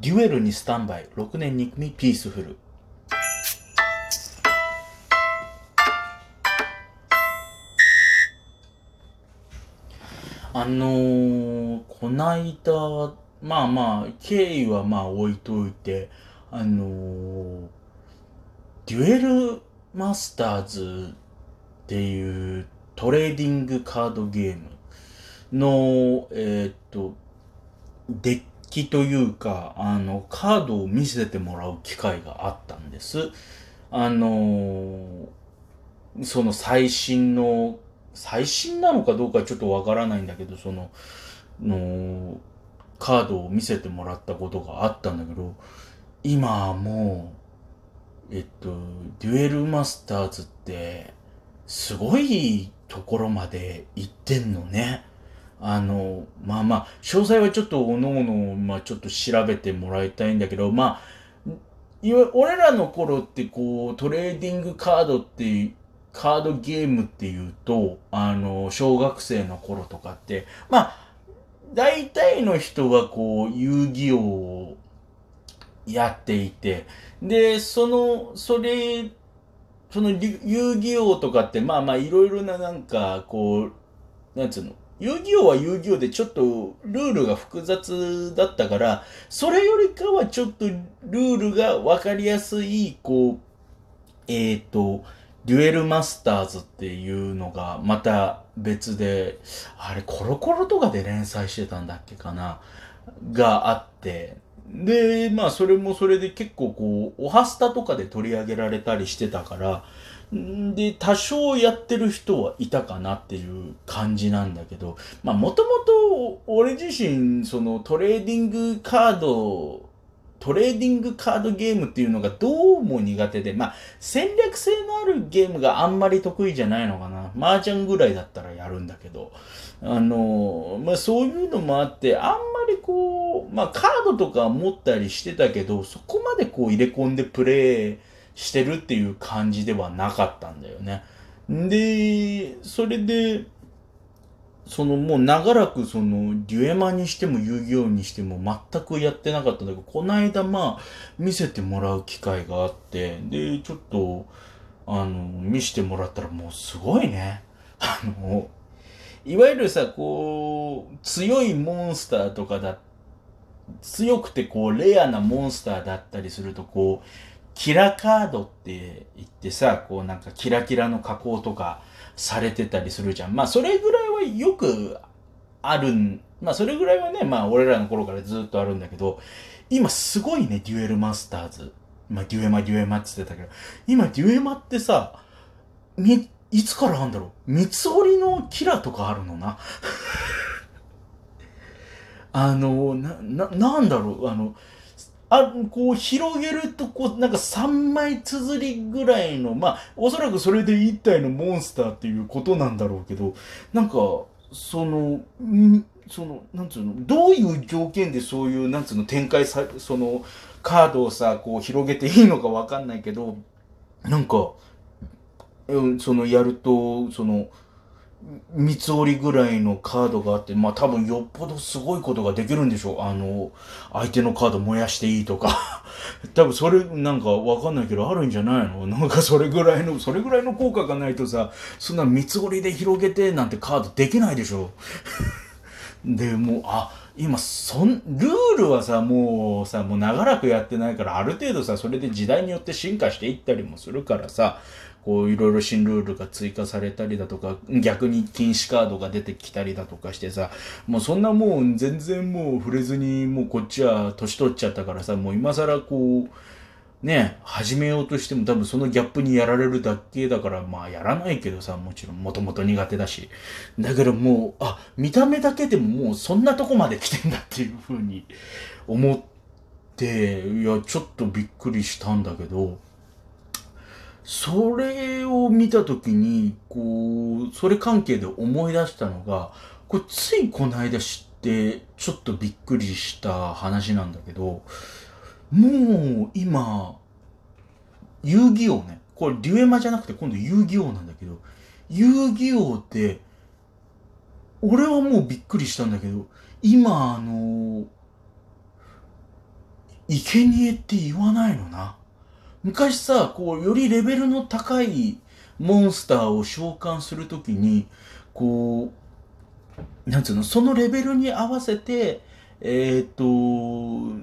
デュエルにスタンバイ、6年2組ピースフル。あのー、こないだ、まあまあ、経緯はまあ置いといて、あのー、デュエルマスターズっていうトレーディングカードゲームの、えー、っと、デッキというか、あの、カードを見せてもらう機会があったんです。あのその最新の、最新なのかどうかちょっとわからないんだけど、その、の、カードを見せてもらったことがあったんだけど、今もう、えっと、デュエルマスターズって、すごいところまで行ってんのね。あの、まあまあ、詳細はちょっとおのおの、まあちょっと調べてもらいたいんだけど、まあ、いわ俺らの頃ってこう、トレーディングカードっていう、カードゲームっていうと、あの、小学生の頃とかって、まあ、大体の人はこう、遊戯王をやっていて、で、その、それ、その遊戯王とかって、まあまあいろいろななんか、こう、なんつうの、遊戯王は遊戯王でちょっとルールが複雑だったから、それよりかはちょっとルールがわかりやすい、こう、えっ、ー、と、デュエルマスターズっていうのがまた別で、あれコロコロとかで連載してたんだっけかな？があって、で、まあそれもそれで結構こう、オハスタとかで取り上げられたりしてたから、で、多少やってる人はいたかなっていう感じなんだけど、まあもともと俺自身、そのトレーディングカード、トレーディングカードゲームっていうのがどうも苦手で、まあ戦略性のあるゲームがあんまり得意じゃないのかな。麻雀ぐらいだったらやるんだけど、あの、まあそういうのもあって、あんまりこう、まあカードとか持ったりしてたけど、そこまでこう入れ込んでプレイ、してるっていう感じではなかったんだよね。で、それで、そのもう長らくそのデュエマにしても遊戯王にしても全くやってなかったんだけど、この間まあ見せてもらう機会があって、で、ちょっと、あの、見してもらったらもうすごいね。あの、いわゆるさ、こう、強いモンスターとかだ、強くてこう、レアなモンスターだったりすると、こう、キラカードって言ってさ、こうなんかキラキラの加工とかされてたりするじゃん。まあそれぐらいはよくあるん、まあそれぐらいはね、まあ俺らの頃からずっとあるんだけど、今すごいね、デュエルマスターズ。まあデュエマデュエマって言ってたけど、今デュエマってさ、み、いつからあんだろう？三つ折りのキラとかあるのな？あの、な、な、なんだろう、あの、あ、こう広げると、こう、なんか3枚綴りぐらいの、まあ、おそらくそれで1体のモンスターっていうことなんだろうけど、なんか、その、んその、なんつうの、どういう条件でそういう、なんつうの、展開さ、その、カードをさ、こう広げていいのかわかんないけど、なんか、うん、その、やると、その、三つ折りぐらいのカードがあって、まあ多分よっぽどすごいことができるんでしょう。あの、相手のカード燃やしていいとか。多分それなんかわかんないけどあるんじゃないの？なんかそれぐらいの、それぐらいの効果がないとさ、そんな三つ折りで広げてなんてカードできないでしょ。で、もう、あ、今、そん、ルールはさ、もうさ、もう長らくやってないから、ある程度さ、それで時代によって進化していったりもするからさ、こういろいろ新ルールが追加されたりだとか、逆に禁止カードが出てきたりだとかしてさ、もうそんなもう全然もう触れずに、もうこっちは年取っちゃったからさ、もう今更こう、ね、始めようとしても多分そのギャップにやられるだけだから、まあやらないけどさ、もちろんもともと苦手だし。だけどもう、あ、見た目だけでももうそんなとこまで来てんだっていうふうに思って、いや、ちょっとびっくりしたんだけど、それを見たときに、こう、それ関係で思い出したのが、これついこの間知って、ちょっとびっくりした話なんだけど、もう今、遊戯王ね、これデュエマじゃなくて今度遊戯王なんだけど、遊戯王って、俺はもうびっくりしたんだけど、今あの、生贄って言わないのな。昔さ、こう、よりレベルの高いモンスターを召喚するときに、こう、なんつうの、そのレベルに合わせて、えっ、と、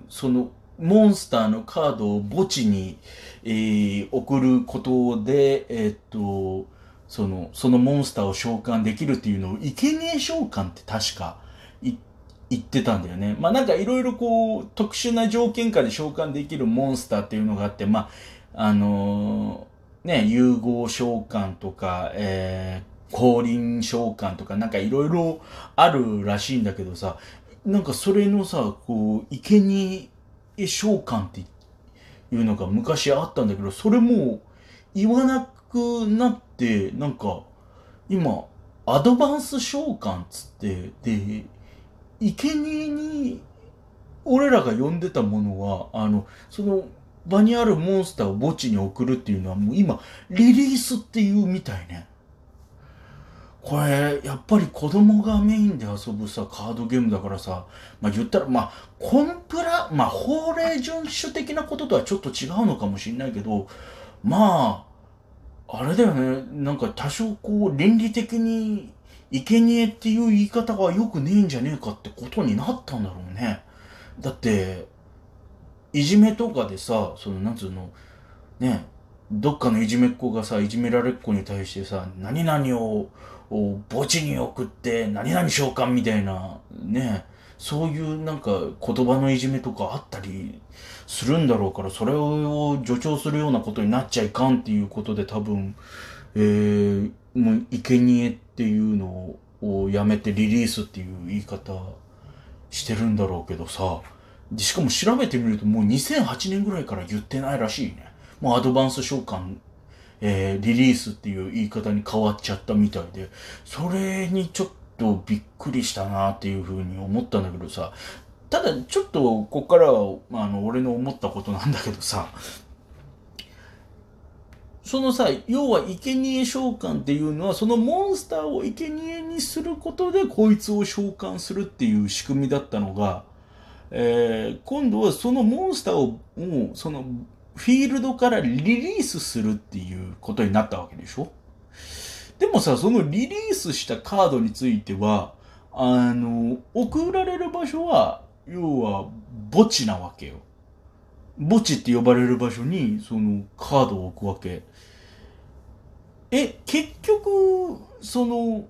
その、モンスターのカードを墓地に、えー、送ることで、えっ、と、その、そのモンスターを召喚できるっていうのを、生贄召喚って確か言っ言ってたんだよね。まあなんかいろいろこう、特殊な条件下で召喚できるモンスターっていうのがあって、まあ、あのー、ね、融合召喚とか、えー、降臨召喚とかなんかいろいろあるらしいんだけどさ、なんかそれのさ、こう、生贄召喚っていうのが昔あったんだけど、それも言わなくなって、なんか、今、アドバンス召喚っつって、で、生贄に、俺らが呼んでたものは、あの、その、場にあるモンスターを墓地に送るっていうのはもう今、リリースっていうみたいね。これ、やっぱり子供がメインで遊ぶさ、カードゲームだからさ、まあ言ったら、まあ、コンプラ、まあ法令遵守的なこととはちょっと違うのかもしれないけど、まあ、あれだよね、なんか多少こう、倫理的に、生贄っていう言い方がよくねえんじゃねえかってことになったんだろうね。だって、いじめとかでさ、その、なんつうの、ね、どっかのいじめっ子がさ、いじめられっ子に対してさ、何々を、を墓地に送って何々召喚みたいなねそういうなんか言葉のいじめとかあったりするんだろうからそれを助長するようなことになっちゃいかんっていうことで多分えー、もう生贄っていうのをやめてリリースっていう言い方してるんだろうけどさしかも調べてみるともう2008年ぐらいから言ってないらしいね。もうアドバンス召喚えー、リリースっていう言い方に変わっちゃったみたいで、それにちょっとびっくりしたなっていうふうに思ったんだけどさ、ただちょっとここからは、あの、俺の思ったことなんだけどさ、そのさ、要は生贄召喚っていうのは、そのモンスターを生贄にすることで、こいつを召喚するっていう仕組みだったのが、えー、今度はそのモンスターを、もう、そのフィールドからリリースするっていうことになったわけでしょ？でもさ、そのリリースしたカードについては、あの、送られる場所は、要は墓地なわけよ。墓地って呼ばれる場所に、そのカードを置くわけ。え、結局、その、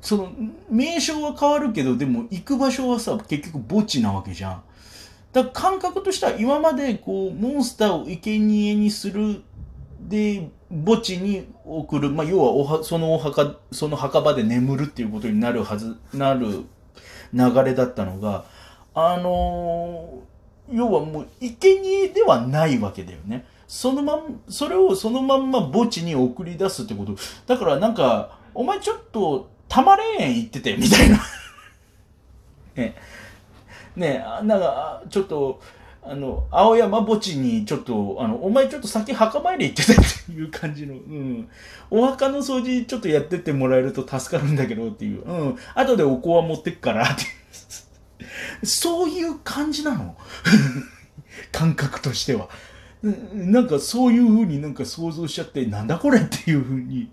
その、名称は変わるけど、でも行く場所はさ、結局墓地なわけじゃん。だ感覚としては今までこうモンスターを生贄にするで墓地に送る、まあ、要はおはそのお墓その墓場で眠るっていうことになるはずなる流れだったのがあの、要はもう生贄ではないわけだよね。そのまん、それをそのまんま墓地に送り出すってこと。だからなんか、お前ちょっと、たまれん言ってて、みたいな ね。ねえなんか、ちょっと、あの、青山墓地にちょっと、あの、お前ちょっと先墓参り行ってたっていう感じの、うん。お墓の掃除ちょっとやってってもらえると助かるんだけどっていう。うん。後でお香は持ってくからって。そういう感じなの？感覚としては。なんかそういう風になんか想像しちゃって、なんだこれっていう風に、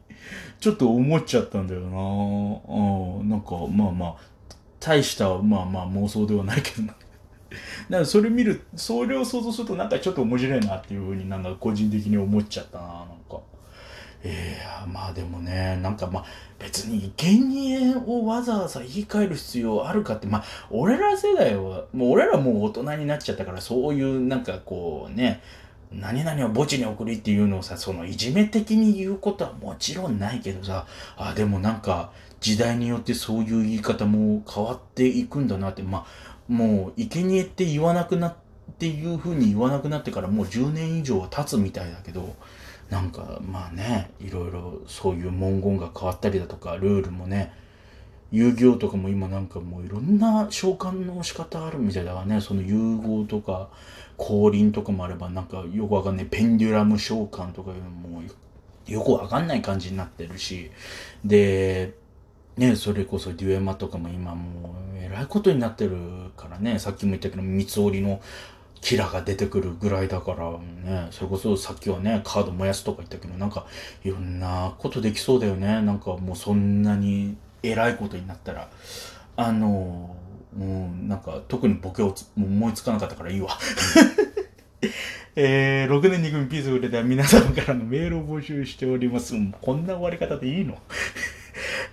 ちょっと思っちゃったんだよなうん。なんか、まあまあ、大したまあまあ妄想ではないけどな。だからそれ見る、それを想像するとなんかちょっと面白いなっていうふうになんか個人的に思っちゃったな、なんか。ええー、まあでもね、なんかまあ別に生贄をわざわざ言い換える必要あるかって、まあ俺ら世代は、もう俺らもう大人になっちゃったからそういうなんかこうね、何々を墓地に送りっていうのをさ、そのいじめ的に言うことはもちろんないけどさ、あ、でもなんか、時代によってそういう言い方も変わっていくんだなって、まあ、もう、生贄って言わなくなっていう風に言わなくなってからもう10年以上は経つみたいだけど、なんか、まあね、いろいろそういう文言が変わったりだとか、ルールもね、遊戯王とかも今なんかもういろんな召喚の仕方あるみたいだからね、その融合とか、降臨とかもあれば、なんかよくわかんない。ペンデュラム召喚とかいうのもよくわかんない感じになってるし、で、ね、それこそデュエマとかも今もう、えらいことになってるからね、さっきも言ったけど、三つ折りのキラが出てくるぐらいだからね、それこそさっきはね、カード燃やすとか言ったけど、なんかいろんなことできそうだよね。なんかもうそんなに偉いことになったら。あの、もうなんか特にボケを思いつかなかったからいいわ。えー、6年2組ピースフルでは皆様からのメールを募集しております。こんな終わり方でいいの？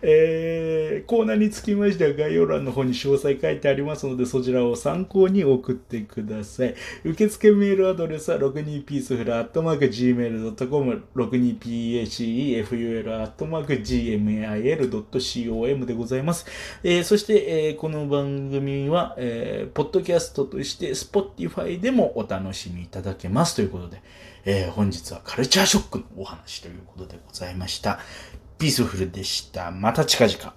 えー、コーナーにつきましては概要欄の方に詳細書いてありますので、そちらを参考に送ってください。受付メールアドレスは 62peaceful.gmail.com、62paceful.gmail.com でございます。えー、そして、えー、この番組は、えー、ポッドキャストとして Spotify でもお楽しみいただけますということで、えー、本日はカルチャーショックのお話ということでございました。ピースフルでした。また近々。